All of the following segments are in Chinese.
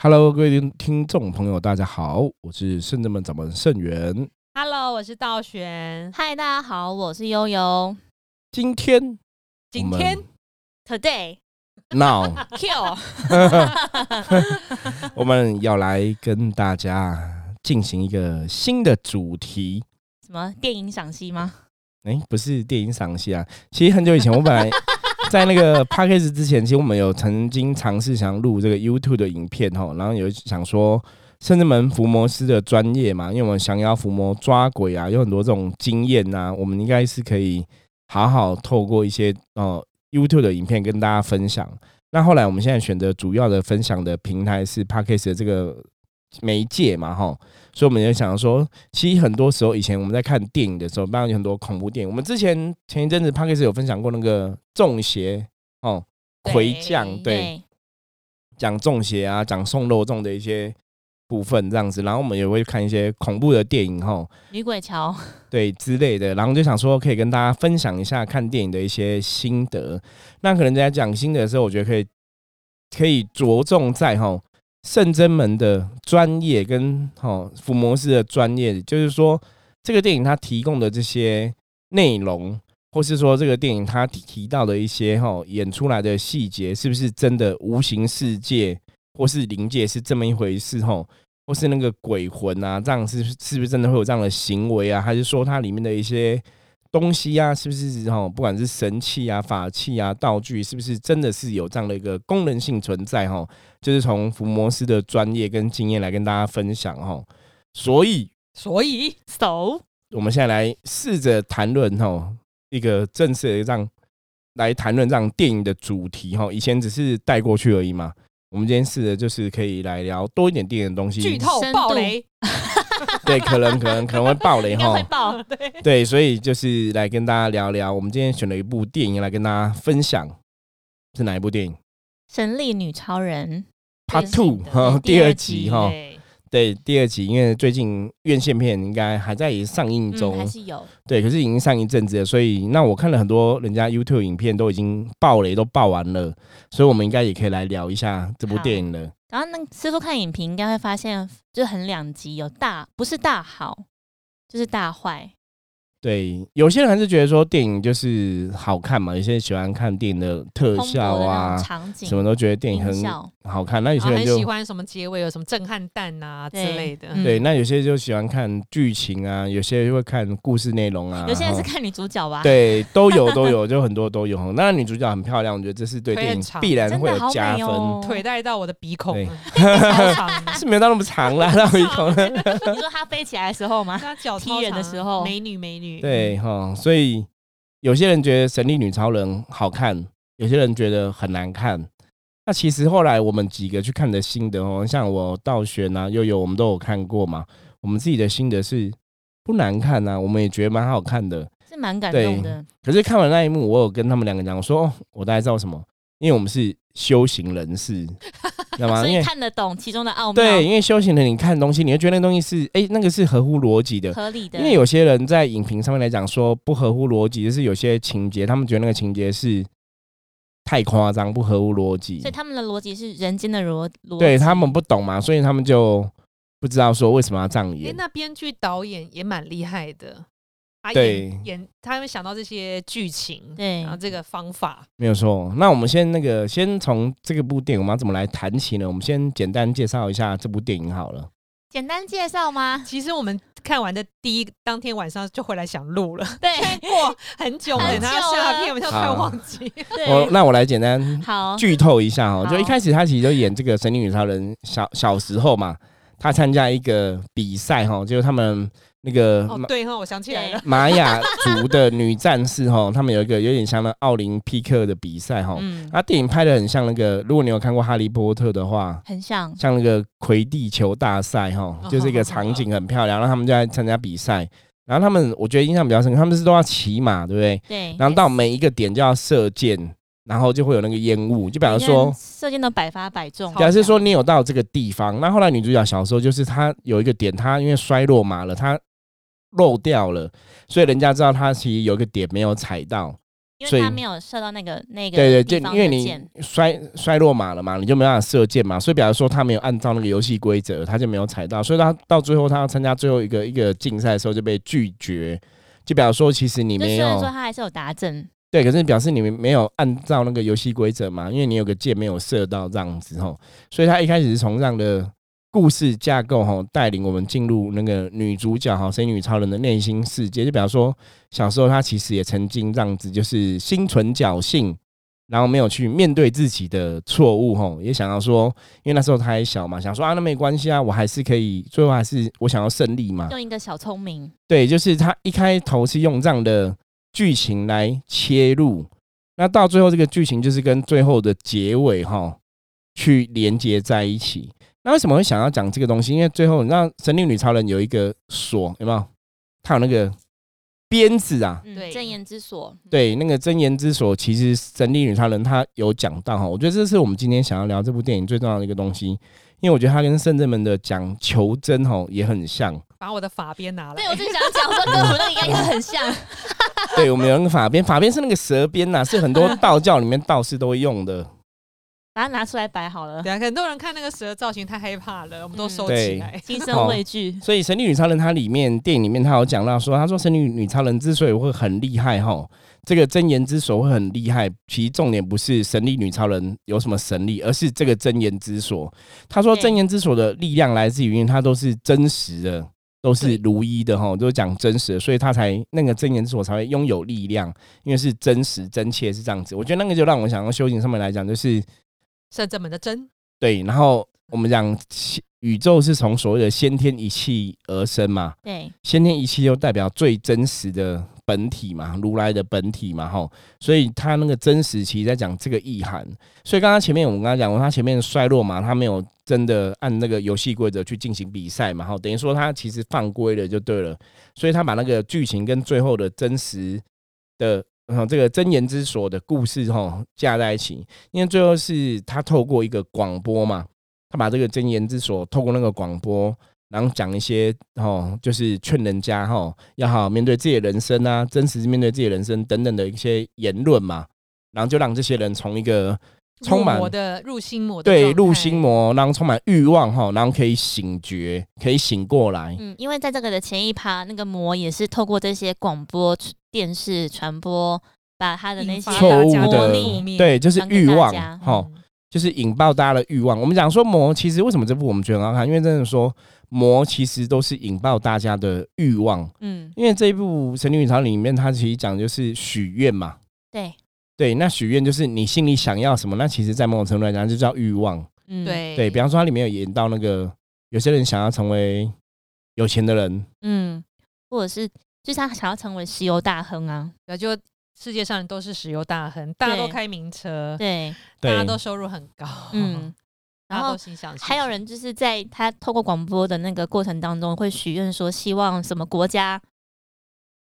Hello，各位听听众朋友，大家好，我是圣人们掌门盛元。Hello，我是道玄。嗨，大家好，我是悠悠。今天今天 Today now kill 我们要来跟大家进行一个新的主题。什么电影赏析吗？哎、不是电影赏析啊，其实很久以前，我本来在那个 p a c k a g e 之前，其实我们有曾经尝试想录这个 YouTube 的影片哈，然后有想说甚至门伏魔师的专业嘛，因为我们降妖伏魔抓鬼啊，有很多这种经验呐、我们应该是可以好好透过一些呃 YouTube 的影片跟大家分享。那后来我们现在选择主要的分享的平台是 p a c k a g e 的这个媒介嘛，哈，所以我们就想说，其实很多时候以前我们在看电影的时候，当然有很多恐怖电影。我们之前前一阵子 p a c k a g e 有分享过那个中邪哦，魁将对，讲中邪啊，讲送肉粽的一些部分这样子，然后我们也会看一些恐怖的电影哈，女鬼桥。对之类的，然后就想说可以跟大家分享一下看电影的一些心得。那可能在讲心得的时候，我觉得可以可以着重在哈圣真门的专业跟哈伏魔师的专业，就是说这个电影它提供的这些内容，或是说这个电影它提到的一些哈演出来的细节，是不是真的无形世界或是灵界是这么一回事哈？或是那个鬼魂啊，这样是是不是真的会有这样的行为啊？还是说它里面的一些东西啊，是不是哈？不管是神器啊、法器啊、道具，是不是真的是有这样的一个功能性存在哈？就是从伏魔师的专业跟经验来跟大家分享哈。所以所以 So 我们现在来试着谈论哈一个正式的这样来谈论这样电影的主题哈。以前只是带过去而已嘛。我们今天试着就是可以来聊多一点电影的东西，剧透深度暴雷，对，可能可能可能会爆雷 哈。爆。对，对，所以就是来跟大家聊聊，我们今天选了一部电影来跟大家分享，是哪一部电影神力女超人？Part Two 哈，第二集集哈，对对，第二集，因为最近院线片应该还在上映嗯，中，还是有。对，可是已经上一阵子了，所以那我看了很多人家 YouTube 影片都已经爆雷都爆完了，所以我们应该也可以来聊一下这部好电影了。然后那个师傅看影评应该会发现，就很两极，有大不是大好，就是大坏。对，有些人还是觉得说电影就是好看嘛，有些人喜欢看电影的特效啊，场景，什么都觉得电影很好看。那有些人就很喜欢什么结尾有什么震撼弹啊之类的。嗯对，那有些就喜欢看剧情啊，有些人会看故事内容啊。有些人是看女主角吧？，对，都有都有，就很多都有。那女主角很漂亮，我觉得这是对电影必然会有加分。哦。腿带到我的鼻孔。是没有到那么长啦，那我一口呢。你说她飞起来的时候吗？她脚踢人的时候美女美女。对哈，所以有些人觉得《神力女超人》好看，有些人觉得很难看。那其实后来我们几个去看的心得哦，像我道玄啊、悠悠，我们都有看过嘛。我们自己的心得是不难看啊，我们也觉得蛮好看的。是蛮感动的。可是看完那一幕，我有跟他们两个讲，我说、哦、我大概知道什么，因为我们是修行人士，知道吗？因为所以看得懂其中的奥妙，对，因为修行人你看东西，你会觉得那东西是哎、那个是合乎逻辑的。合理的。因为有些人在影评上面来讲说不合乎逻辑，就是有些情节，他们觉得那个情节是太夸张，不合乎逻辑所以，他们的逻辑是人间的逻逻辑，对他们不懂嘛，所以他们就不知道说为什么要这样哎，演。那编剧导演也蛮厉害的，他对演演他会想到这些剧情，对然后这个方法。没有错。那我们先那个，先从这个部电影我们要怎么来谈起呢？我们先简单介绍一下这部电影好了。简单介绍吗？其实我们看完的第一当天晚上就回来想录了，对过很久，很等他下片我就快好忘记。我对，那我来简单好，剧透一下哦，就一开始他其实就演这个神力女超人小小时候嘛，他参加一个比赛哈，就是他们那个哦，对哈，我想起来了，玛雅族的女战士哈，他们有一个有点像那奥林匹克的比赛哈。嗯，那电影拍的很像那个，如果你有看过《哈利波特》的话，很像，像那个魁地球大赛哈，哦就是一个场景很漂亮，然后他们就在参加比赛。然后他们我觉得印象比较深刻，他们是都要骑马，对不对？对，然后到每一个点就要射箭，然后就会有那个烟雾，就比方说，射箭都百发百中，表示说你有到这个地方。那后来女主角小时候就是她有一个点，她因为摔落马了，她漏掉了，所以人家知道他其实有一个点没有踩到。因为他没有射到那个那个对对，就因为你摔摔落马了嘛，你就没办法射箭嘛，所以比方说他没有按照那个游戏规则，他就没有踩到，所以他到最后他要参加最后一个一个竞赛的时候就被拒绝。就表示说，其实你没有虽然有说他还是有达阵，对，可是表示你们没有按照那个游戏规则嘛，因为你有个箭没有射到这样子吼，所以他一开始是从这样的故事架构吼带领我们进入那个女主角哈，神女超人的内心世界，就比方说小时候她其实也曾经这样子，就是心存侥幸，然后没有去面对自己的错误吼，也想要说，因为那时候她还小嘛，想说啊那没关系啊，我还是可以，最后还是我想要胜利嘛，用一个小聪明，对，就是他一开头是用这样的剧情来切入，那到最后这个剧情就是跟最后的结尾哈去连接在一起。那为什么会想要讲这个东西？因为最后你知道《神力女超人》有一个锁，有没有？它有那个鞭子啊，嗯，对真言之锁，对，那个真言之锁，其实《神力女超人》她有讲到哈。我觉得这是我们今天想要聊这部电影最重要的一个东西，因为我觉得它跟圣人们的讲求真吼也很像。把我的法鞭拿来。对我就想讲说跟我们那个应该也很像，对，我们有那个法鞭，法鞭是那个蛇鞭呐、是很多道教里面道士都会用的。把它拿出来摆好了，对啊，很多人看那个蛇造型太害怕了，我们都嗯收起来。心 生畏惧。所以《神力女超人》它里面电影里面，它有讲到说，他说神力女超人之所以会很厉害哈，这个真言之所会很厉害，其实重点不是神力女超人有什么神力，而是这个真言之所。他说真言之所的力量来自于，因为它都是真实的。都是如一的哈，都是讲真实的，所以他才那个真言之所才会拥有力量，因为是真实真切是这样子。我觉得那个就让我想到修行上面来讲，就是圣正门的真，对，然后我们讲宇宙是从所谓的先天一气而生嘛，对，先天一气又代表最真实的本体嘛，如来的本体嘛，吼，所以他那个真实其实在讲这个意涵。所以刚刚前面我们刚刚讲过，他前面衰落嘛，他没有真的按那个游戏规则去进行比赛嘛，吼，等于说他其实犯规了就对了，所以他把那个剧情跟最后的真实的。嗯，这个真言之所的故事哈架在一起，因为最后是他透过一个广播嘛，他把这个真言之所透过那个广播，然后讲一些哦，就是劝人家哈要好好面对自己的人生啊，真实面对自己的人生等等的一些言论嘛，然后就让这些人从一个充满入魔的入心魔的对入心，魔，然后充满欲望哈，然后可以醒觉，可以醒过来，嗯，因为在这个的前一趴，那个魔也是透过这些广播电视传播，把他的那些错误的对，就是欲望哈。嗯就是引爆大家的欲望。我们讲说魔，其实为什么这部我们觉得很好看？因为真的说魔其实都是引爆大家的欲望。嗯，因为这一部《神女女超》里面，它其实讲就是许愿嘛。对，对，那许愿就是你心里想要什么，那其实，在某种程度来讲，就叫欲望。嗯，对对比方说，它里面有演到那个有些人想要成为有钱的人，嗯，或者是就是他想要成为石油大亨啊，对，就世界上都是石油大亨，大家都对开名车，对，大家都收入很高，嗯，然后还有人就是在他透过广播的那个过程当中，会许愿说希望什么国家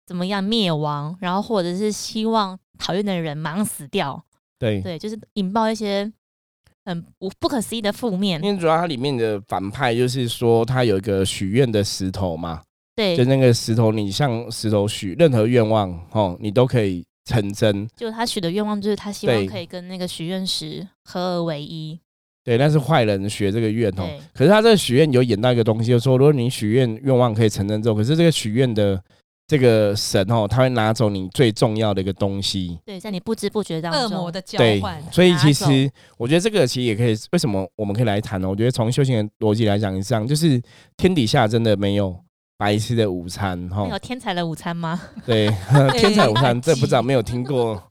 怎么样灭亡，然后或者是希望讨厌的人马上死掉，对。对，就是引爆一些很不不可思议的负面，因为主要它里面的反派就是说，他有一个许愿的石头嘛，对就，那个石头，你向石头许任何愿望，哦，你都可以成真。就他许的愿望就是他希望可以跟那个许愿石合而为一，对，那是坏人学这个愿哦。可是他这个许愿有演到一个东西，就是说，如果你许愿愿望可以成真之后，可是这个许愿的这个神哦，他会拿走你最重要的一个东西。对，在你不知不觉当中，恶魔的交对换，，所以其实我觉得这个其实也可以，为什么我们可以来谈呢？我觉得从修行的逻辑来讲，是这样，就是天底下真的没有白吃的午餐哈那。有天才的午餐吗？对，天才午餐这不知道没有听过。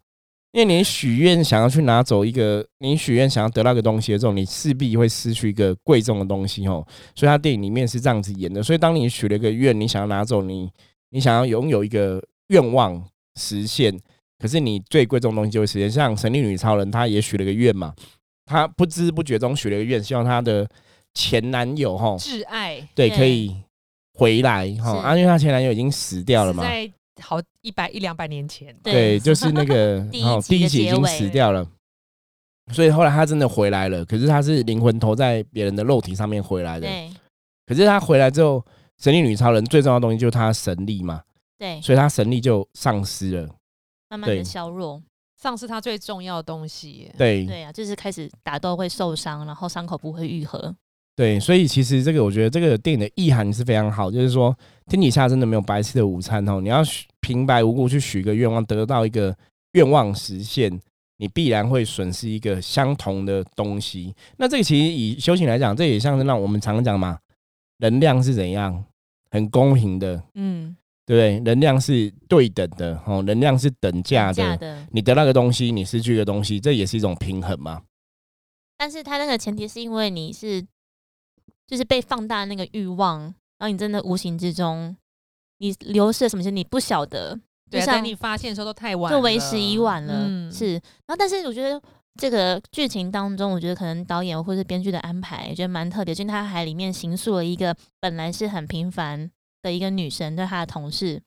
因为你许愿想要去拿走一个，你许愿想要得到一个东西的时候，你势必会失去一个贵重的东西哦。所以他电影里面是这样子演的。所以当你许了一个愿，你想要拿走你，你想要拥有一个愿望实现，可是你最贵重的东西就会实现。像神力女超人，她也许了个愿嘛，她不知不觉中许了个愿，希望她的前男友哈，挚爱对，对可以回来哈。啊，因为她前男友已经死掉了嘛，在好一百一两百年前，对，就是那个 第一第一集已经死掉了，所以后来她真的回来了，可是她是灵魂投在别人的肉体上面回来的。对。可是她回来之后，神力女超人最重要的东西就是他神力嘛，对，所以她神力就丧失了。慢慢的削弱，丧失他最重要的东西耶。对。对啊，就是开始打斗会受伤，然后伤口不会愈合。对，所以其实这个我觉得这个电影的意涵是非常好，就是说天底下真的没有白吃的午餐哦，你要许平白无故去许个愿望，得到一个愿望实现，你必然会损失一个相同的东西。那这个其实以修行来讲，这也像是让我们常讲嘛，能量是怎样很公平的，嗯，对不对？能量是对等的哦，能量是等价的。你得到个东西，你失去一个东西，这也是一种平衡嘛。但是它那个前提是因为你是就是被放大那个欲望，然后你真的无形之中你流失了什么是你不晓得，就对啊，像等你发现的时候都太晚了，就为时已晚了。嗯是，然后但是我觉得这个剧情当中，我觉得可能导演或是编剧的安排，觉得蛮特别，就是他还里面形塑了一个本来是很平凡的一个女生对她的同事，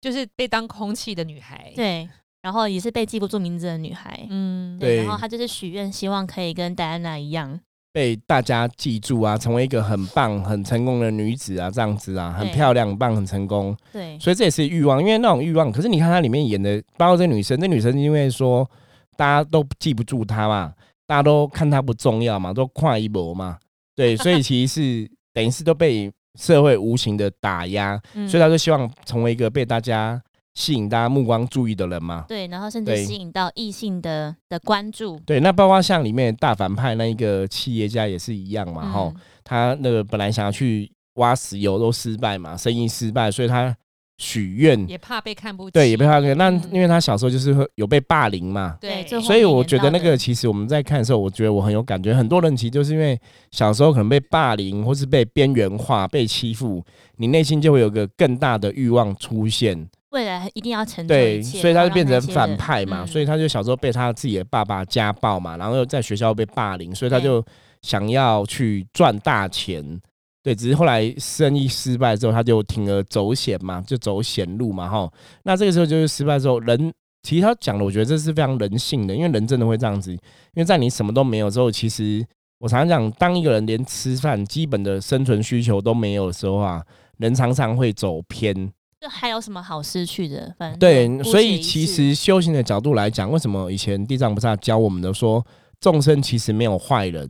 就是被当空气的女孩。，对，然后也是被记不住名字的女孩。嗯，对然后她就是许愿，希望可以跟戴安娜一样，被大家记住啊，成为一个很棒、很成功的女子啊，这样子啊，很漂亮、很棒、很成功，对，所以这也是欲望，因为那种欲望。可是你看她里面演的，包括这女生，这女生因为说大家都记不住她嘛，大家都看她不重要嘛，都跨一波嘛，对，所以其实是 等于是都被社会无情的打压，嗯所以她就希望成为一个被大家吸引大家目光注意的人嘛。对，然后甚至吸引到异性的的关注，对，那包括像里面大反派那一个企业家也是一样嘛，哈、嗯他那个本来想要去挖石油都失败嘛，生意失败，所以他许愿，也怕被看不起。对，也被他那嗯。因为他小时候就是会有被霸凌嘛，对，所以我觉得那个其实我们在看的时候，我觉得我很有感觉。很多人其实就是因为小时候可能被霸凌，或是被边缘化、被欺负，你内心就会有个更大的欲望出现，未来一定要成就对，所以他就变成反派嘛。嗯所以他就小时候被他自己的爸爸家暴嘛，然后又在学校被霸凌，所以他就想要去赚大钱。对，只是后来生意失败之后，他就铤而走险嘛，就走险路嘛，哈。那这个时候就是失败之后，人其实他讲的，我觉得这是非常人性的，因为人真的会这样子，因为在你什么都没有之后，其实我常常讲，当一个人连吃饭基本的生存需求都没有的时候啊，人常常会走偏。就还有什么好失去的？反正对所以其实修行的角度来讲，为什么以前地藏菩萨教我们的说，众生其实没有坏人，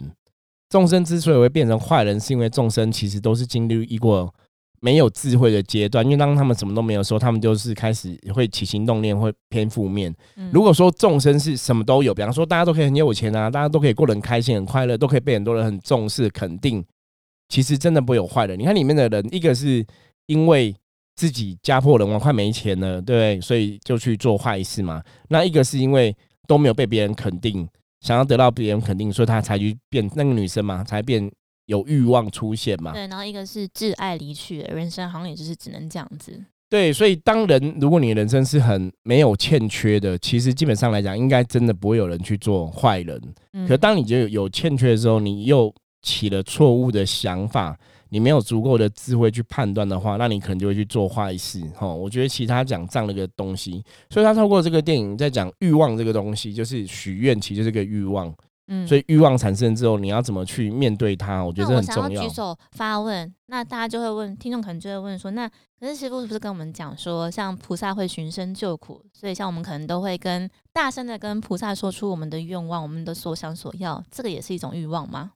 众生之所以会变成坏人，是因为众生其实都是经历一过没有智慧的阶段，因为当他们什么都没有的时候，他们就是开始会起心动念，会偏负面。嗯如果说众生是什么都有，比方说大家都可以很有钱啊，大家都可以过得很开心、很快乐，都可以被很多人很重视、肯定，其实真的不会有坏人。你看里面的人，一个是因为自己家破人亡、快没钱了，对不对？所以就去做坏事嘛。那一个是因为都没有被别人肯定，想要得到别人肯定，所以他才去变那个女生嘛，才变有欲望出现嘛。对，然后一个是挚爱离去了，人生好像也就是只能这样子。对，所以当人如果你的人生是很没有欠缺的，其实基本上来讲，应该真的不会有人去做坏人。嗯可当你就有欠缺的时候，你又起了错误的想法，你没有足够的智慧去判断的话，那你可能就会去做坏事。哈，我觉得其他讲这样的一个东西，所以他透过这个电影在讲欲望这个东西，就是许愿，其实就是个欲望。嗯所以欲望产生之后，你要怎么去面对它？我觉得这很重要想要举。手发问，那大家就会问，听众可能就会问说，那可是师傅是不是跟我们讲说，像菩萨会寻声救苦，所以像我们可能都会跟大声的跟菩萨说出我们的愿望，我们的所想所要，这个也是一种欲望吗？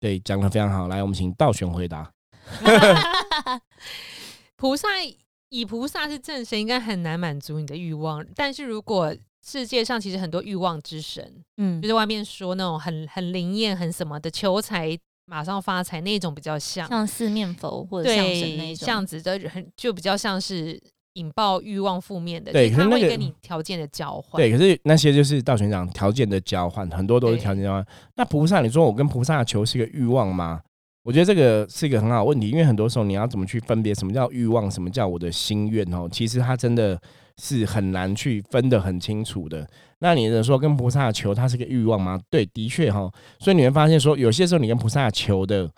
对，讲的非常好。来，我们请道玄回答。菩萨以菩萨是正神，应该很难满足你的欲望。但是如果世界上其实很多欲望之神，嗯就，是外面说那种很很灵验、很什么的求财马上发财那种比较像，像四面佛或者像神那种，像子的很就比较像是引爆欲望负面的，对可是那个他会跟你条件的交换。对，可是那些就是道玄讲条件的交换，很多都是条件交换。那菩萨，你说我跟菩萨求是一个欲望吗？我觉得这个是一个很好问题，因为很多时候你要怎么去分别什么叫欲望，什么叫我的心愿哦，其实它真的是很难去分得很清楚的。那你的说跟菩萨求，它是个欲望吗？对，的确哈。所以你会发现说，有些时候你跟菩萨求的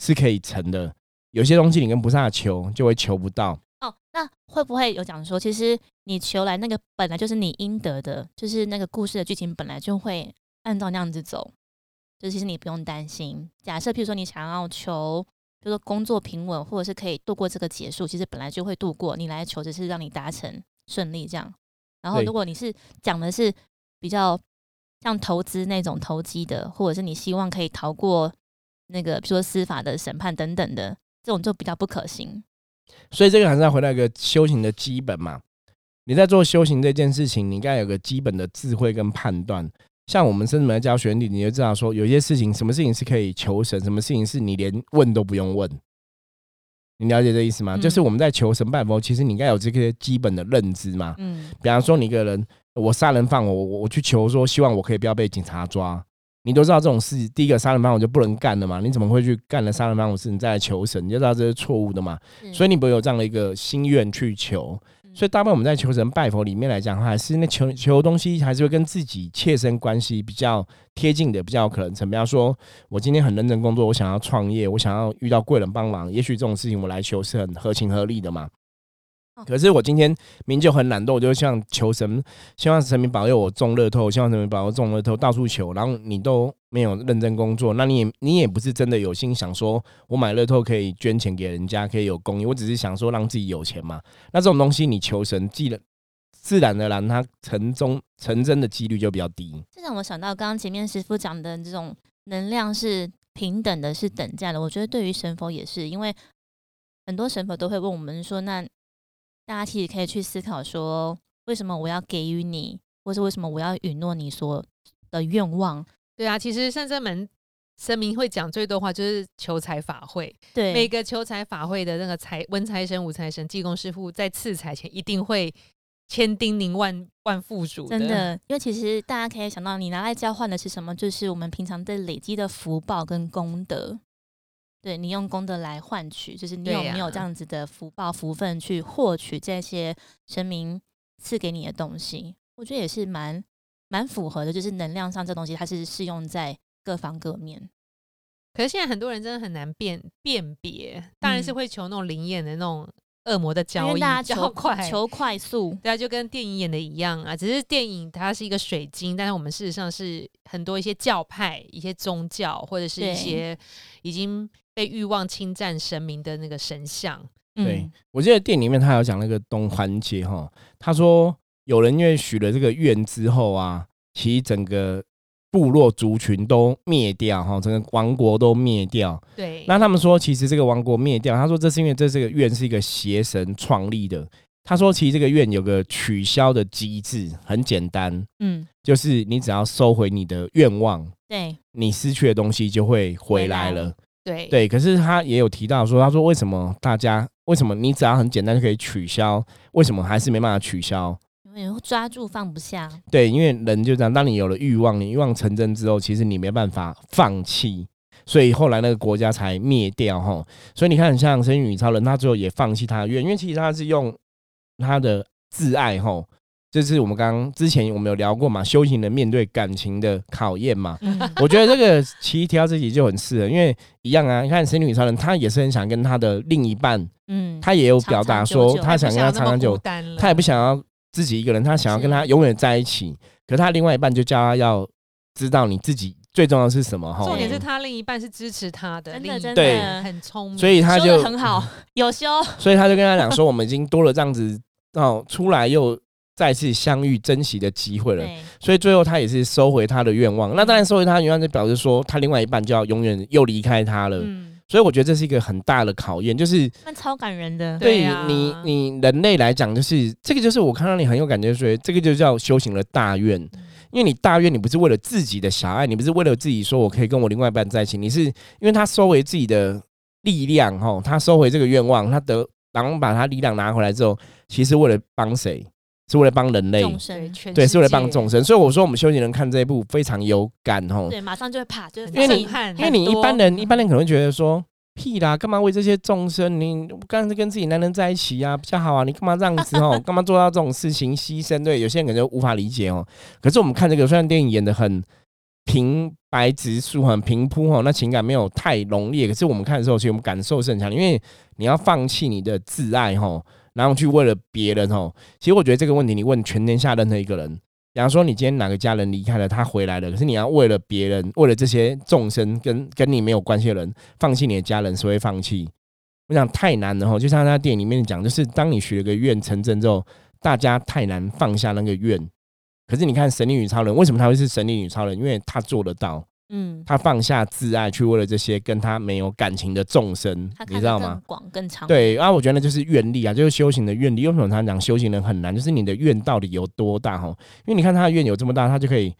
是可以成的，有些东西你跟菩萨求就会求不到。哦，那会不会有讲说，其实你求来那个本来就是你应得的，就是那个故事的剧情本来就会按照那样子走，就其实你不用担心。假设譬如说你想要求，比如说工作平稳，或者是可以度过这个结束，其实本来就会度过，你来求只是让你达成顺利这样。然后如果你是讲的是比较像投资那种投机的，或者是你希望可以逃过那个比如说司法的审判等等的，这种就比较不可行。所以这个还是要回到一个修行的基本嘛。你在做修行这件事情，你应该有个基本的智慧跟判断。像我们甚至来教学员，你就知道说，有些事情，什么事情是可以求神，什么事情是你连问都不用问。你了解这意思吗？嗯就是我们在求神拜佛，其实你应该有这些基本的认知嘛。嗯，比方说，你一个人，我杀人放火我我去求说，希望我可以不要被警察抓。你都知道这种事，第一个杀人犯我就不能干的嘛。你怎么会去干了杀人犯我事？你再来求神，你就知道这是错误的嘛。所以你不会有这样的一个心愿去求。嗯所以大部分我们在求神拜佛里面来讲，还是那求求东西还是会跟自己切身关系比较贴近的，比较有可能成。比方说，我今天很认真工作，我想要创业，我想要遇到贵人帮忙，也许这种事情我来求是很合情合理的嘛。哦可是我今天明就很懒惰，我就希望求神，希望神明保佑我中乐透，希望神明保佑中乐透，到处求，然后你都没有认真工作，那你也你也不是真的有心想说，我买乐透可以捐钱给人家，可以有公益，我只是想说让自己有钱嘛。那这种东西你求神，既然自然而然它成中成真的几率就比较低。这让我想到刚刚前面师傅讲的这种能量是平等的，是等价的。我觉得对于神佛也是，因为很多神佛都会问我们说，那大家其实可以去思考说，为什么我要给予你，或是为什么我要允诺你所的愿望？对啊，其实圣真门神明会讲最多话就是求财法会，对，每个求财法会的那个财文财神、武财神、济公师傅在赐财前一定会千叮咛万万付嘱真的，因为其实大家可以想到，你拿来交换的是什么？就是我们平常在累积的福报跟功德。对你用功德来换取，就是你有没有这样子的福报福分去获取这些神明赐给你的东西？我觉得也是蛮蛮符合的，就是能量上这东西它是适用在各方各面。可是现在很多人真的很难辨辨别，当然是嗯会求那种灵验的那种恶魔的因交易，大家求快。求快速，对啊，就跟电影演的一样啊，只是电影它是一个水晶，但是我们事实上是很多一些教派、一些宗教或者是一些已经被欲望侵占神明的那个神像。对嗯，我记得电影里面他有讲那个东环节哈，他说有人因为许了这个愿之后啊，其实整个部落族群都灭掉哈，整个王国都灭掉。对，那他们说，其实这个王国灭掉，他说这是因为这是个院是一个邪神创立的。他说，其实这个院有个取消的机制，很简单，嗯，就是你只要收回你的愿望，对，你失去的东西就会回来回来了。对对，可是他也有提到说，他说为什么大家为什么你只要很简单就可以取消，为什么还是没办法取消？抓住放不下，对，因为人就这样，当你有了欲望，你欲望成真之后，其实你没办法放弃，所以后来那个国家才灭掉哈。所以你看，像神女超人，他最后也放弃他的愿，因为其实他是用他的自爱哈。这是我们刚刚之前我们有聊过嘛，修行人面对感情的考验嘛。嗯，我觉得这个七条这集就很适合，因为一样啊，你看神女超人，他也是很想跟他的另一半，嗯，他也有表达说他想跟他长长久，他也不想要自己一个人，他想要跟他永远在一起。可是他另外一半就叫他要知道你自己最重要的是什么哈。重点是他另一半是支持他的，真的真对的很聪明，所以他就很好，有修，所以他就跟他讲说，我们已经多了这样子哦，出来又再次相遇珍惜的机会了。所以最后他也是收回他的愿望。那当然收回他的愿望，就表示说他另外一半就要永远又离开他了。嗯，所以我觉得这是一个很大的考验，就是那超感人的，对你你人类来讲，就是这个就是我看到你很有感觉，所以这个就叫修行了大愿。因为你大愿，你不是为了自己的狭隘，你不是为了自己说我可以跟我另外一半在一起，你是因为他收回自己的力量，哈，他收回这个愿望，他得然后把他力量拿回来之后，其实为了帮谁？是为了帮人类，众对，生，对，是为了帮界众生。所以我说我们修行人看这一部非常有感，吼，对，马上就会怕，就是因为你震撼因为你一般人一般人可能会觉得说。屁啦，干嘛为这些众生？你干脆跟自己男人在一起啊，比较好啊！你干嘛这样子哦？干嘛做到这种事情牺牲？对，有些人可能就无法理解哦。可是我们看这个，虽然电影演的很平白直述、很平铺哦，那情感没有太浓烈，可是我们看的时候，其实我们感受是很强的，因为你要放弃你的自爱哈，然后去为了别人哦。其实我觉得这个问题，你问全天下任何一个人，比方说你今天哪个家人离开了，他回来了，可是你要为了别人，为了这些众生跟跟你没有关系的人，放弃你的家人，谁会放弃？我想太难了哈。就像他电影里面讲，就是当你许了个愿成真之后，大家太难放下那个愿。可是你看神力女超人，为什么她会是神力女超人？因为她做得到，嗯，他放下自爱，去为了这些跟他没有感情的众生，你知道吗？广更长，，对，啊，我觉得那就是愿力啊，就是修行的愿力。为什么他讲修行人很难？就是你的愿到底有多大哈？因为你看他的愿有这么大，他就可以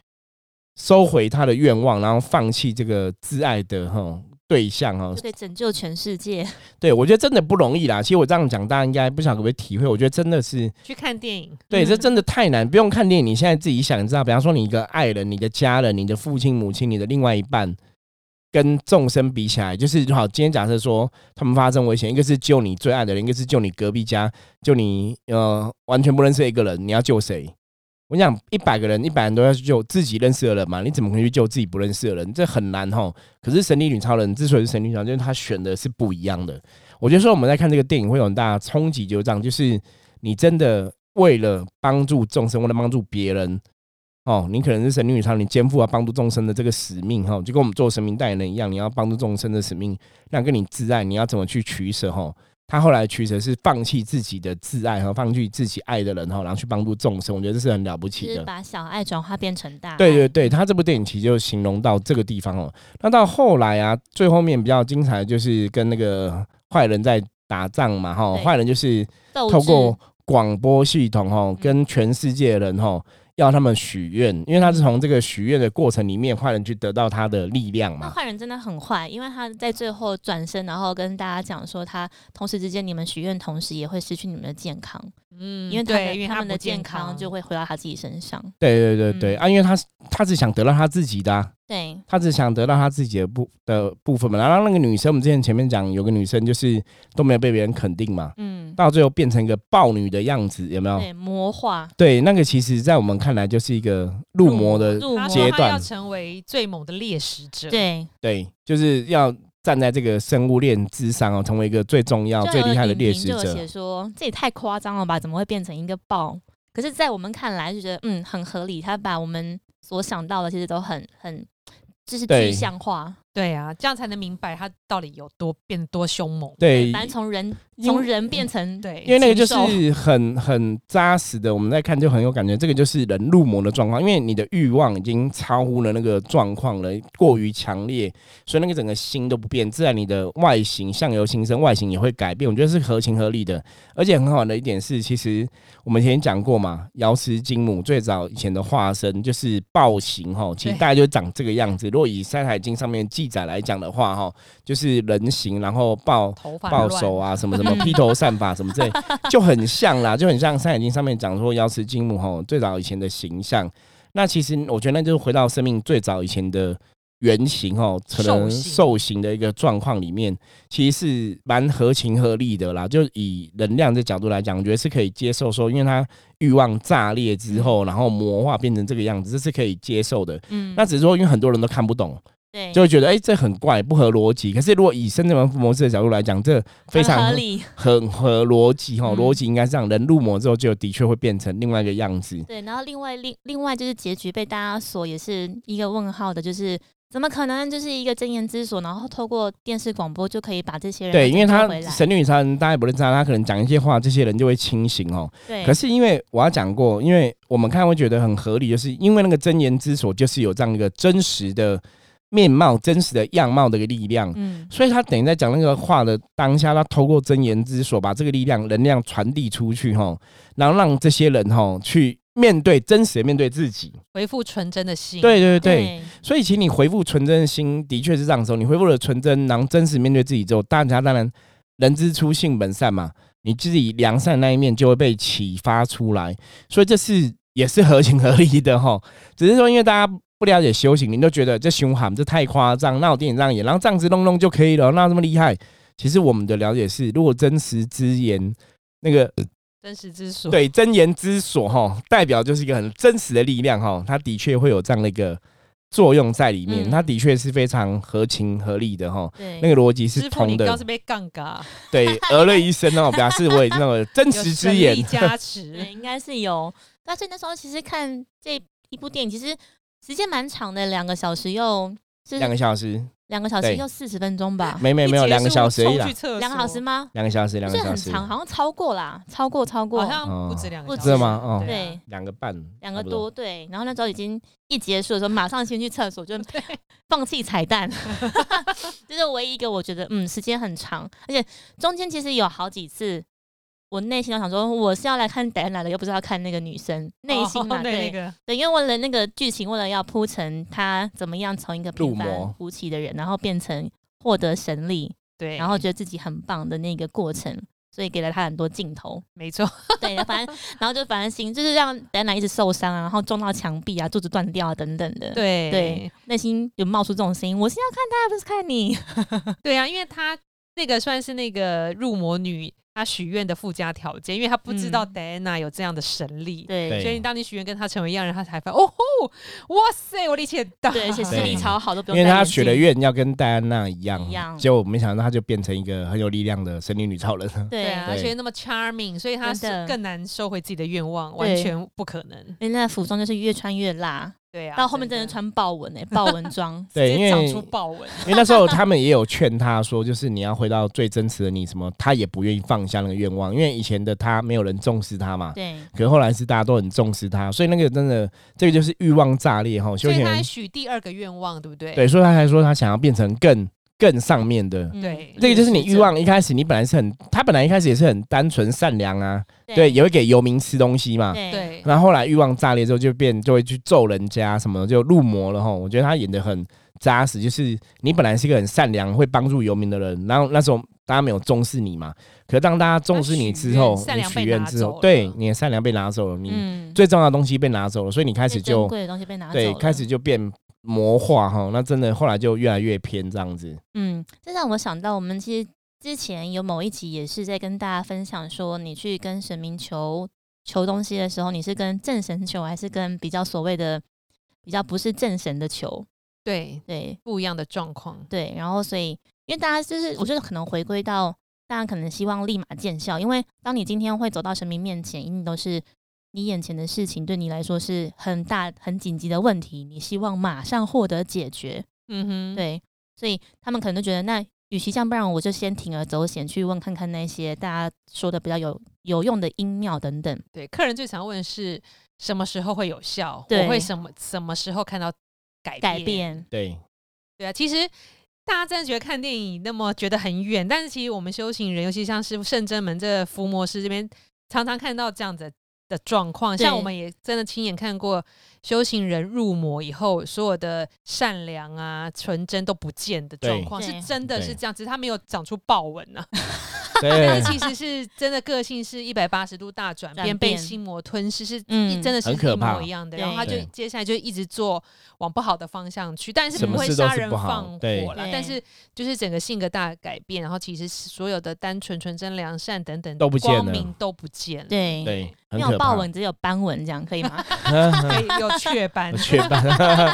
收回他的愿望，然后放弃这个自爱的哈对象哈就。可以拯救全世界。对我觉得真的不容易啦。其实我这样讲，大家应该不晓得可不可以体会。我觉得真的是，去看电影，对，嗯这真的太难。不用看电影，你现在自己想，知道，比方说你一个爱人、你的家人、你的父亲、母亲、你的另外一半。跟众生比起来，就是好。今天假设说他们发生危险，一个是救你最爱的人，一个是救你隔壁家，救你呃完全不认识一个人，你要救谁？我讲一百个人，一百人都要去救自己认识的人嘛，你怎么可能去救自己不认识的人？这很难哈。可是神力女超人之所以是神力女超人，就是她选的是不一样的。我觉得说我们在看这个电影会有很大的冲击，就是这样，就是你真的为了帮助众生，为了帮助别人，哦，你可能是神力女超人，你肩负了帮助众生的这个使命哈，就跟我们做神明代言人一样，你要帮助众生的使命，那跟你自爱，你要怎么去取舍哈？他后来取舍是放弃自己的挚爱和放弃自己爱的人哈，然后去帮助众生，我觉得这是很了不起的就是。把小爱转化变成大爱。对对对，他这部电影其实就形容到这个地方哦。那到后来啊，最后面比较精彩的就是跟那个坏人在打仗嘛，哈，对坏人就是透过广播系统哈，嗯跟全世界的人哈。要他们许愿，因为他是从这个许愿的过程里面，坏人去得到他的力量嘛。那嘛。坏人真的很坏，因为他在最后转身，然后跟大家讲说，他同时之间你们许愿，同时也会失去你们的健康，嗯，因为他对，的因为他们的健康。就会回到他自己身上。对对对对、嗯。啊，因为他他只想得到他自己的啊、对，他只想得到他自己的部的部分嘛。然后那个女生，我们之前前面讲有个女生就是都没有被别人肯定嘛，嗯，到最后变成一个豹女的样子，有没有？对，魔化对，那个其实在我们看来就是一个入魔的，阶段要成为最猛的猎食者，，对，对，就是要站在这个生物链之上哦，成为一个最重要、最厉害的猎食者写。说这也太夸张了吧？怎么会变成一个豹？可是，在我们看来就觉得嗯很合理，他把我们所想到的其实都很很就是具象化。对啊，这样才能明白他到底有多变多凶猛。对，反正从人从人变成对，因为那个就是很很扎实的，我们在看就很有感觉。这个就是人入魔的状况，因为你的欲望已经超乎了那个状况了，过于强烈，所以那个整个心都不变，自然你的外形相由心生，外形也会改变。我觉得是合情合理的，而且很好玩的一点是，其实我们以前讲过嘛，瑶池金母最早以前的化身就是暴形哈，其实大概就长这个样子。如果以《山海经》上面记载来讲的话哈，就是人形，然后抱抱手啊，什么什么披头散发什么之类，就很像啦，就很像《山海经》上面讲说瑶池金母吼最早以前的形象。那其实我觉得那就是回到生命最早以前的原型哦，可能兽形受刑的一个状况里面，其实是蛮合情合理的啦。就以能量的角度来讲，我觉得是可以接受说，因为他欲望炸裂之后，然后魔化变成这个样子，这是可以接受的。嗯，那只是说，因为很多人都看不懂，对就会觉得哎、这很怪，不合逻辑。可是如果以深圳模式的角度来讲，这非常合理。很合逻辑哈，嗯逻辑应该是这样，人入魔之后就的确会变成另外一个样子。对，然后另外另另外就是结局被大家所也是一个问号的，就是怎么可能就是一个真言之所，然后透过电视广播就可以把这些人对，因为他？神女超人大家也不认识他，他可能讲一些话，这些人就会清醒哦。对，可是因为我要讲过，因为我们看会觉得很合理，就是因为那个真言之所就是有这样一个真实的面貌、真实的样貌的一个力量。嗯，所以他等于在讲那个话的当下，他透过真言之所把这个力量、能量传递出去，哈，然后让这些人哈去面对真实的面对自己。回复纯真的心。对对对，对所以其实你回复纯真的心，的确是这样的时候，你恢复了纯真，然后真实面对自己之后，大家当然人之初性本善嘛，你自己良善的那一面就会被启发出来，所以这是也是合情合理的哈。只是说因为大家不了解修行，你都觉得这凶喊，这太夸张，那我电影这样演，然后这样子弄弄就可以了，那这么厉害。其实我们的了解是，如果真实之言，那个真实之所。对真言之所哈，代表就是一个很真实的力量哈，它的确会有这样的一个作用在里面，嗯它的确是非常合情合理的哈。对，那个逻辑是通的你是，被杠杆，对，鹅了一声哦，表示我也那个真实之神言，加，持。应该是有。但是那时候其实看这一部电影，其实时间蛮长的，两个小时又是两个小时，两个小时对。就四十分钟吧，没没没有一结束两个小时而已啦。冲去，厕所。两个小时吗？两个小时，两不个小时，是很长，好像超过啦，超过超过。好，像不止两个不小时，止。吗？哦。啊对，两个半，两个差不多。多，对。然后那时候已经一结束的时候，马上先去厕所，就对 放弃彩蛋，这是唯一一个我觉得嗯时间很长，而且中间其实有好几次，我内心都想说我是要来看戴安娜的，又不是要看那个女生，内心嘛、哦 对对那个对，因为为了那个剧情，为了要铺成她怎么样从一个平凡无奇的人，然后变成获得神力，对，然后觉得自己很棒的那个过程。所以给了她很多镜头，没错，对，反正 然后就反正心就是让戴安娜一直受伤啊，然后撞到墙壁啊，肚子断掉啊等等的，对对，内心有冒出这种声音，我是要看她，不是看你。对啊，因为她那个算是那个入魔女她许愿的附加条件，因为他不知道嗯 Diana 有这样的神力，对对所以当你许愿跟他成为一样人，他才发现哦吼，哇塞，我力气很大，对，而且视力超好，都不用因为他。许了愿要跟戴安娜一样一，样结果没想到他就变成一个很有力量的神女女超人。对对啊，而且那么 charming，所以他是更难收回自己的愿望，完全不可能。因为那服装就是越穿越辣，对啊，到后面真的穿豹纹哎，豹纹装。对，因为长出豹纹，因为那时候他们也有劝他说，就是你要回到最真实的你，什么他也不愿意放下那个愿望，因为以前的他没有人重视他嘛，对，可是后来是大家都很重视他，所以那个真的这个就是欲望炸裂哈。修仙人所以他还许第二个愿望，对不对？对，所以他还说他想要变成更更上面的。嗯对。这个就是你欲望一开始，你本来是很，他本来一开始也是很单纯善良啊，对，也会给游民吃东西嘛，对。对。然后后来欲望炸裂之后，就变就会去揍人家什么的，就入魔了哈。我觉得他演的很扎实，就是你本来是一个很善良、会帮助游民的人，然后那时候大家没有重视你嘛，可是当大家重视你之后，你许愿之后，对你的善良被拿走了，你嗯，最重要的东西被拿走了，所以你开始就贵的东西被拿走对开始就变魔化哈。那真的后来就越来越偏这样子。嗯，这让我想到，我们其实之前有某一集也是在跟大家分享说，你去跟神明求求东西的时候，你是跟正神求，还是跟比较所谓的比较不是正神的求？对对不一样的状况，对，然后所以因为大家就是我觉得可能回归到大家可能希望立马见效，因为当你今天会走到神明面前，一定都是你眼前的事情对你来说是很大很紧急的问题，你希望马上获得解决。嗯哼，对，所以他们可能就觉得，那与其这样，不然我就先铤而走险，去问看看那些大家说的比较有有用的音庙等等。对，客人最常问是什么时候会有效？我会什么什么时候看到改改变，对，对啊，其实大家真的觉得看电影那么觉得很远，但是其实我们修行人，尤其像是圣真门这个伏魔师这边，常常看到这样子的状况。像我们也真的亲眼看过修行人入魔以后，所有的善良啊、纯真都不见的状况，是真的是这样，只是他没有长出豹纹啊。对但是其实是真的个性是一百八十度大转变，被心魔吞噬，是真的是很可一模怕一样的。然后他就接下来就一直做往不好的方向去，但是不会杀人放火了。但是就是整个性格大改变，然后其实所有的单纯、纯真、良善等等都不见了光明都不见了。对，对，没。有豹纹，只有斑纹，这样可以吗？可以有雀斑，雀斑，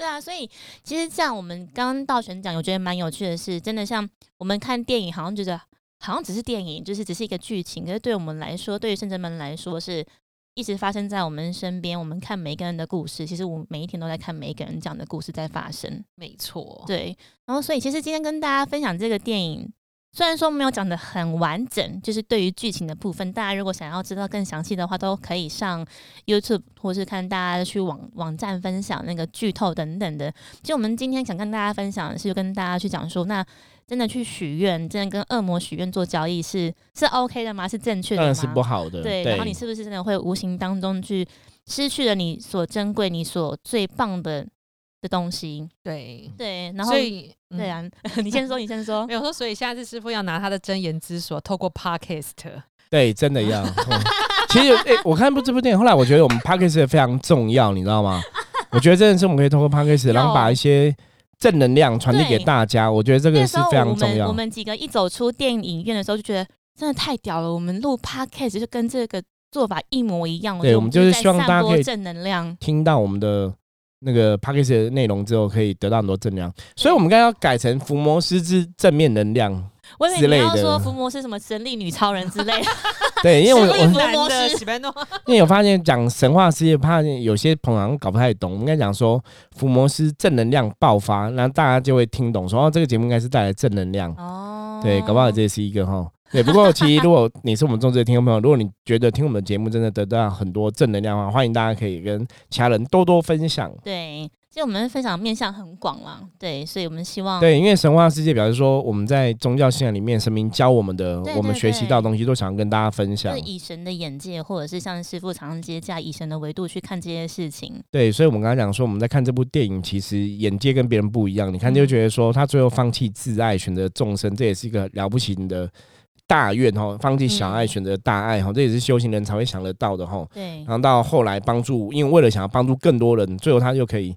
对啊，所以其实像我们刚刚道玄讲，我觉得蛮有趣的是，真的像我们看电影，好像觉得好像只是电影，就是只是一个剧情，可是对我们来说，对于圣者们来说是。一直发生在我们身边，我们看每一个人的故事，其实我们每一天都在看每一个人讲的故事在发生。没错。对，然后所以其实今天跟大家分享这个电影，虽然说没有讲的很完整，就是对于剧情的部分，大家如果想要知道更详细的话，都可以上 YouTube 或是看大家去网网站分享那个剧透等等的。其实我们今天想跟大家分享的是，跟大家去讲说，那真的去许愿，真的跟恶魔许愿做交易是是 OK 的吗？是正确的吗？当然是不好的。对，然后你是不是真的会无形当中去失去了你所珍贵、你所最棒的的东西？对，对，然后所以对，啊，你先说，你先说有说，所以下次师傅要拿他的真言之所，透过 Podcast，对，真的要。嗯其实，诶，我看部这部电影，后来我觉得我们 podcast 非常重要，你知道吗？我觉得真的是我们可以通过 podcast，然后把一些正能量传递给大家，我觉得这个是非常重要我们我。们几个一走出电影院的时候，就觉得真的太屌了。我们录 podcast 就跟这个做法一模一样。对我们就是希望大家可以正能量。听到我们的那个 p a c k a g e 的内容之后，可以得到很多正能量。所以，我们应该要改成伏魔师之正面能量。我以为之类你要说的伏魔是什么神力女超人之类的，对，因为我我魔师喜欢弄 因为我发现讲神话世界，怕有些朋友好像搞不太懂。我们应该讲说，伏魔师正能量爆发，然后大家就会听懂说，哦，这个节目应该是带来正能量。哦，对，搞不好这也是一个哈。对，不过其实如果你是我们众志的听众朋友，如果你觉得听我们的节目真的得到很多正能量的话，欢迎大家可以跟其他人多多分享。对，其实我们分享面向很广啦，对，所以我们希望对，因为神话世界表示说，我们在宗教信仰里面，神明教我们的，对对我们学习到的东西，都想要跟大家分享就是。以神的眼界，或者是像师傅常常接驾以神的维度去看这些事情。对，所以我们刚才讲说，我们在看这部电影，其实眼界跟别人不一样。你看就觉得说，他最后放弃自爱，选择众生，这也是一个了不起的大愿哈。放弃小爱，嗯选择大爱哈，这也是修行人才会想得到的哈。对然，后到后来帮助，因为为了想要帮助更多人，最后他就可以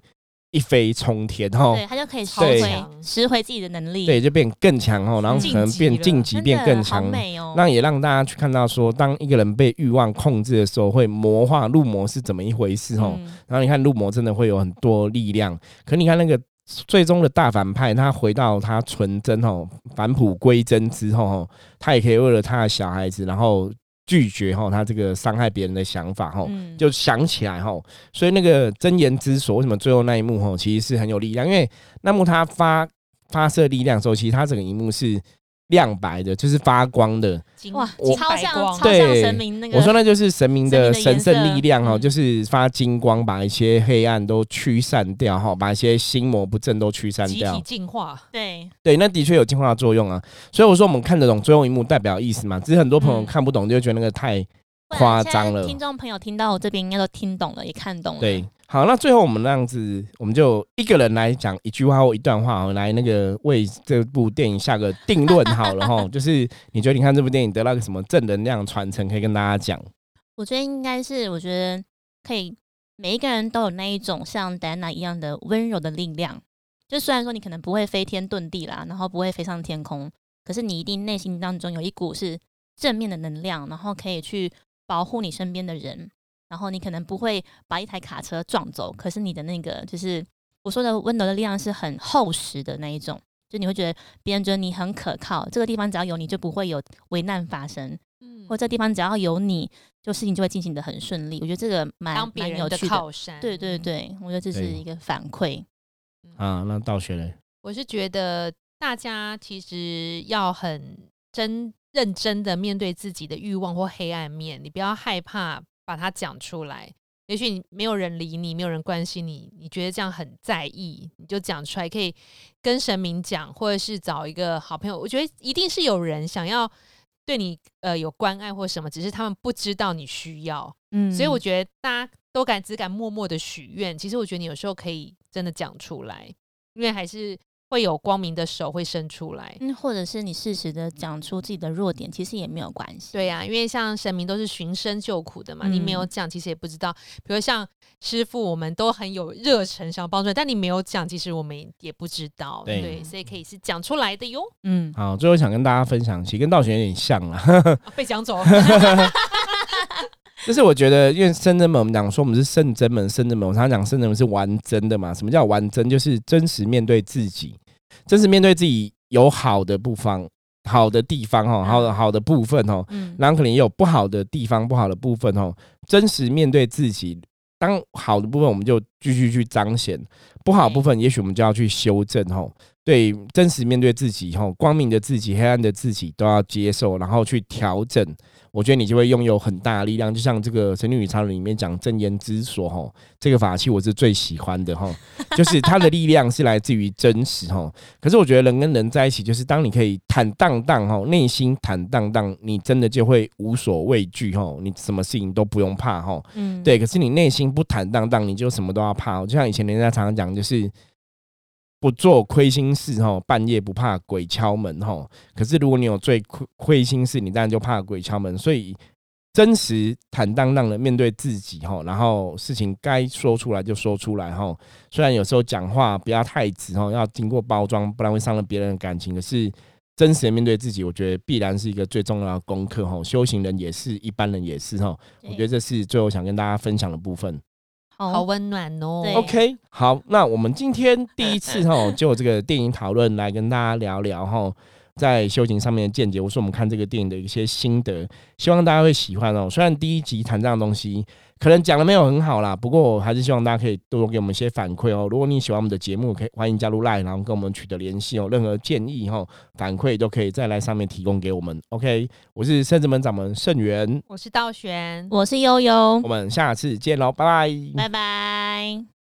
一飞冲天哈。对他就可以拾回拾回自己的能力。对，就变更强哈，然后可能变晋级变更强。美哦。那也让大家去看到说，当一个人被欲望控制的时候，会魔化入魔是怎么一回事哈。嗯然后你看入魔真的会有很多力量，可你看那个最终的大反派，他回到他纯真哦，返璞归真之后吼，他也可以为了他的小孩子，然后拒绝哈他这个伤害别人的想法哈。嗯就想起来哈，所以那个真言之所为什么最后那一幕哈，其实是很有力量，因为那幕他发发射力量的时候，其实他整个一幕是亮白的，就是发光的。哇，超像超像神明那个。我说那就是神明的神圣力量哦，嗯就是发金光，把一些黑暗都驱散掉哈，把一些心魔不正都驱散掉集体。进化，对，对，那的确有净化的作用啊。所以我说我们看得懂最后一幕代表意思嘛，只是很多朋友嗯看不懂，就觉得那个太夸张了听众朋友听到我这边应该都听懂了，也看懂了。对。好，那最后我们那样子，我们就一个人来讲一句话或一段话，来那个为这部电影下个定论好了哈。就是你觉得你看这部电影得到个什么正能量传承，可以跟大家讲。我觉得应该是，我觉得可以，每一个人都有那一种像戴安娜一样的温柔的力量。就虽然说你可能不会飞天遁地啦，然后不会飞上天空，可是你一定内心当中有一股是正面的能量，然后可以去保护你身边的人。然后你可能不会把一台卡车撞走，可是你的那个就是我说的温柔的力量是很厚实的那一种，就你会觉得别人觉得你很可靠，这个地方只要有你就不会有危难发生。嗯或这地方只要有你，就事情就会进行的很顺利。我觉得这个蛮蛮有趣的。靠山。对对对，我觉得这是一个反馈。啊，那道学嘞，我是觉得大家其实要很真认真的面对自己的欲望或黑暗面，你不要害怕把它讲出来。也许你没有人理你，没有人关心你，你觉得这样很在意，你就讲出来，可以跟神明讲，或者是找一个好朋友。我觉得一定是有人想要对你呃有关爱或什么，只是他们不知道你需要。嗯所以我觉得大家都敢只敢默默的许愿，其实我觉得你有时候可以真的讲出来，因为还是会有光明的手会伸出来。嗯，或者是你适时的讲出自己的弱点，其实也没有关系。对呀、因为像神明都是寻声救苦的嘛，你没有嗯讲，其实也不知道。比如像师傅，我们都很有热忱想要帮助，但你没有讲，其实我们也不知道。对对，所以可以是讲出来的哟。嗯，好，最后想跟大家分享，其实跟道玄有点像啦。啊被讲走，就是我觉得，因为圣真门，我们讲说我们是圣真门，圣真门，我常常讲圣真门是完真的嘛。什么叫完真？就是真实面对自己，真实面对自己有好的部分、好的地方哦，好的好的部分哦，嗯，然后可能也有不好的地方、不好的部分哦。真实面对自己，当好的部分我们就继续去彰显，不好的部分也许我们就要去修正哦。对，真实面对自己吼，光明的自己、黑暗的自己都要接受，然后去调整。我觉得你就会拥有很大的力量，就像这个《神女与超人》里面讲正言之所吼，这个法器我是最喜欢的吼，就是它的力量是来自于真实吼。可是我觉得人跟人在一起，就是当你可以坦荡荡吼，内心坦荡荡，你真的就会无所畏惧吼，你什么事情都不用怕吼。嗯，对，可是你内心不坦荡荡，你就什么都要怕哦。就像以前人家常常讲，就是不做亏心事吼，半夜不怕鬼敲门吼。可是如果你有最亏亏心事，你当然就怕鬼敲门。所以真实坦荡荡的面对自己吼，然后事情该说出来就说出来吼。虽然有时候讲话不要太直吼，要经过包装，不然会伤了别人的感情。可是真实的面对自己，我觉得必然是一个最重要的功课吼。修行人也是，一般人也是吼。我觉得这是最后想跟大家分享的部分。好好温暖哦。OK，好，那我们今天第一次哈，就这个电影讨论来跟大家聊聊哈。在修行上面的见解，或是我们看这个电影的一些心得，希望大家会喜欢哦。虽然第一集谈这样东西，可能讲的没有很好啦，不过我还是希望大家可以多多给我们一些反馈哦。如果你喜欢我们的节目，可以欢迎加入 Line，然后跟我们取得联系哦。任何建议哈反馈都可以再来上面提供给我们。OK，我是圣子门掌门盛元，我是道玄，我是悠悠我，们下次见喽，拜拜。拜拜。